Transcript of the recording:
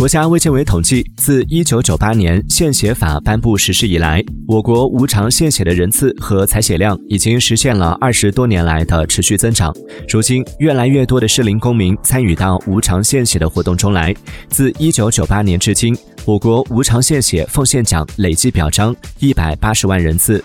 国家卫健委统计，自一九九八年献血法颁布实施以来，我国无偿献血的人次和采血量已经实现了二十多年来的持续增长。如今，越来越多的适龄公民参与到无偿献血的活动中来。自一九九八年至今，我国无偿献血奉献奖累计表彰一百八十万人次。